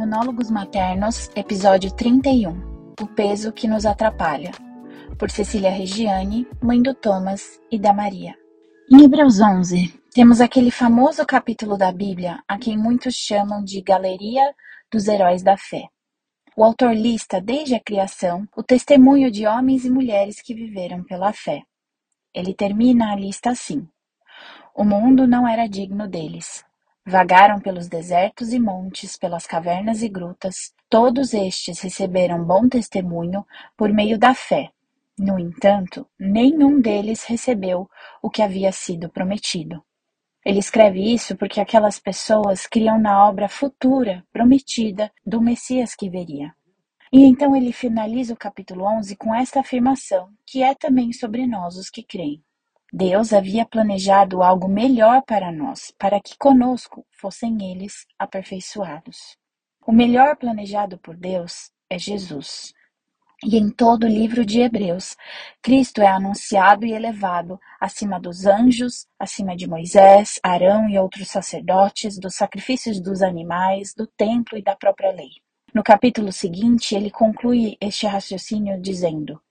Monólogos Maternos, episódio 31 O peso que nos atrapalha, por Cecília Regiane, mãe do Thomas e da Maria. Em Hebreus 11, temos aquele famoso capítulo da Bíblia a quem muitos chamam de Galeria dos Heróis da Fé. O autor lista, desde a criação, o testemunho de homens e mulheres que viveram pela fé. Ele termina a lista assim: O mundo não era digno deles, Vagaram pelos desertos e montes, pelas cavernas e grutas, todos estes receberam bom testemunho por meio da fé. No entanto, nenhum deles recebeu o que havia sido prometido. Ele escreve isso porque aquelas pessoas criam na obra futura, prometida, do Messias que viria. E então ele finaliza o capítulo 11 com esta afirmação, que é também sobre nós os que creem. Deus havia planejado algo melhor para nós, para que conosco fossem eles aperfeiçoados. O melhor planejado por Deus é Jesus. E em todo o livro de Hebreus, Cristo é anunciado e elevado acima dos anjos, acima de Moisés, Arão e outros sacerdotes, dos sacrifícios dos animais, do templo e da própria lei. No capítulo seguinte, ele conclui este raciocínio dizendo: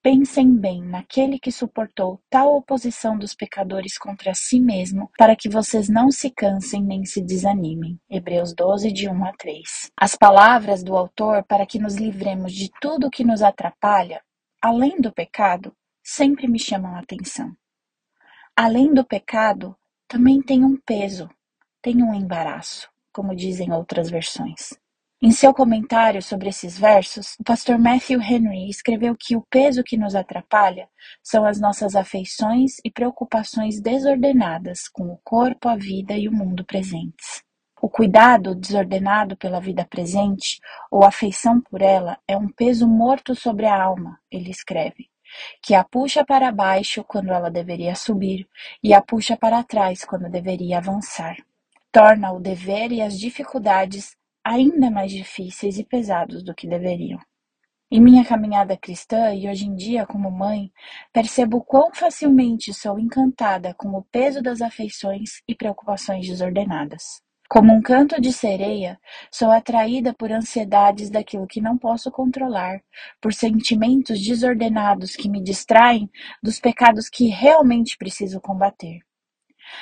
Pensem bem naquele que suportou tal oposição dos pecadores contra si mesmo, para que vocês não se cansem nem se desanimem. Hebreus 12, de 1 a 3. As palavras do autor para que nos livremos de tudo que nos atrapalha, além do pecado, sempre me chamam a atenção. Além do pecado, também tem um peso, tem um embaraço, como dizem outras versões. Em seu comentário sobre esses versos, o pastor Matthew Henry escreveu que o peso que nos atrapalha são as nossas afeições e preocupações desordenadas com o corpo, a vida e o mundo presentes. O cuidado desordenado pela vida presente ou afeição por ela é um peso morto sobre a alma, ele escreve, que a puxa para baixo quando ela deveria subir e a puxa para trás quando deveria avançar. Torna o dever e as dificuldades ainda mais difíceis e pesados do que deveriam. Em minha caminhada cristã e hoje em dia como mãe, percebo quão facilmente sou encantada com o peso das afeições e preocupações desordenadas. Como um canto de sereia, sou atraída por ansiedades daquilo que não posso controlar, por sentimentos desordenados que me distraem dos pecados que realmente preciso combater.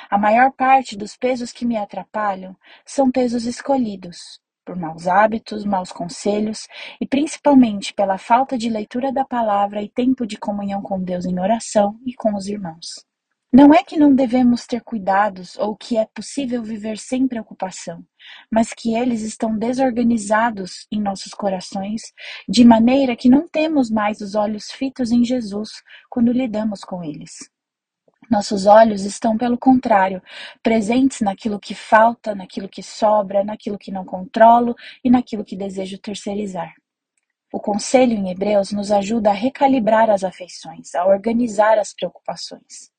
A maior parte dos pesos que me atrapalham são pesos escolhidos, por maus hábitos, maus conselhos e principalmente pela falta de leitura da palavra e tempo de comunhão com Deus em oração e com os irmãos. Não é que não devemos ter cuidados ou que é possível viver sem preocupação, mas que eles estão desorganizados em nossos corações, de maneira que não temos mais os olhos fitos em Jesus quando lidamos com eles. Nossos olhos estão, pelo contrário, presentes naquilo que falta, naquilo que sobra, naquilo que não controlo e naquilo que desejo terceirizar. O conselho em Hebreus nos ajuda a recalibrar as afeições, a organizar as preocupações.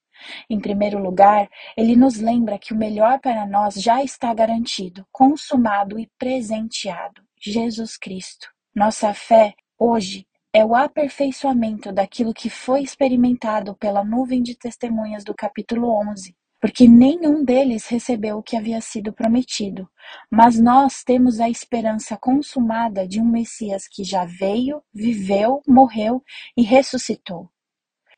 Em primeiro lugar, ele nos lembra que o melhor para nós já está garantido, consumado e presenteado: Jesus Cristo. Nossa fé, hoje, é o aperfeiçoamento daquilo que foi experimentado pela nuvem de testemunhas do capítulo 11, porque nenhum deles recebeu o que havia sido prometido, mas nós temos a esperança consumada de um Messias que já veio, viveu, morreu e ressuscitou.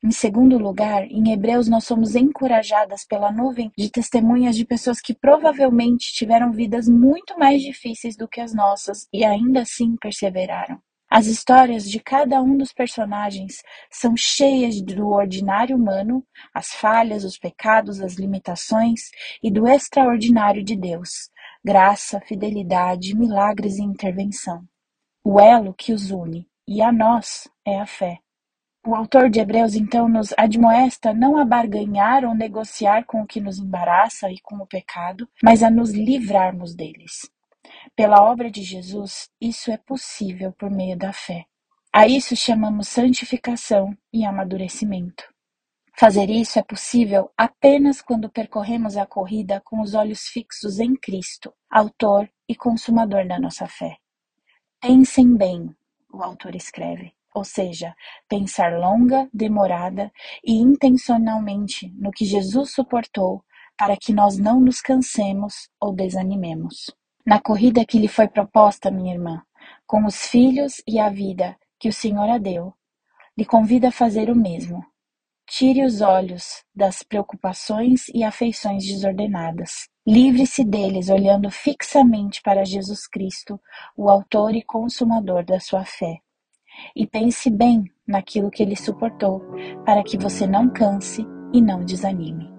Em segundo lugar, em Hebreus nós somos encorajadas pela nuvem de testemunhas de pessoas que provavelmente tiveram vidas muito mais difíceis do que as nossas e ainda assim perseveraram. As histórias de cada um dos personagens são cheias do ordinário humano, as falhas, os pecados, as limitações e do extraordinário de Deus, graça, fidelidade, milagres e intervenção. O elo que os une, e a nós, é a fé. O autor de Hebreus então nos admoesta não a barganhar ou negociar com o que nos embaraça e com o pecado, mas a nos livrarmos deles. Pela obra de Jesus, isso é possível por meio da fé. A isso chamamos santificação e amadurecimento. Fazer isso é possível apenas quando percorremos a corrida com os olhos fixos em Cristo, Autor e Consumador da nossa fé. Pensem bem, o autor escreve, ou seja, pensar longa, demorada e intencionalmente no que Jesus suportou para que nós não nos cansemos ou desanimemos. Na corrida que lhe foi proposta, minha irmã, com os filhos e a vida que o Senhor a deu, lhe convida a fazer o mesmo. Tire os olhos das preocupações e afeições desordenadas. Livre-se deles olhando fixamente para Jesus Cristo, o Autor e Consumador da sua fé. E pense bem naquilo que ele suportou, para que você não canse e não desanime.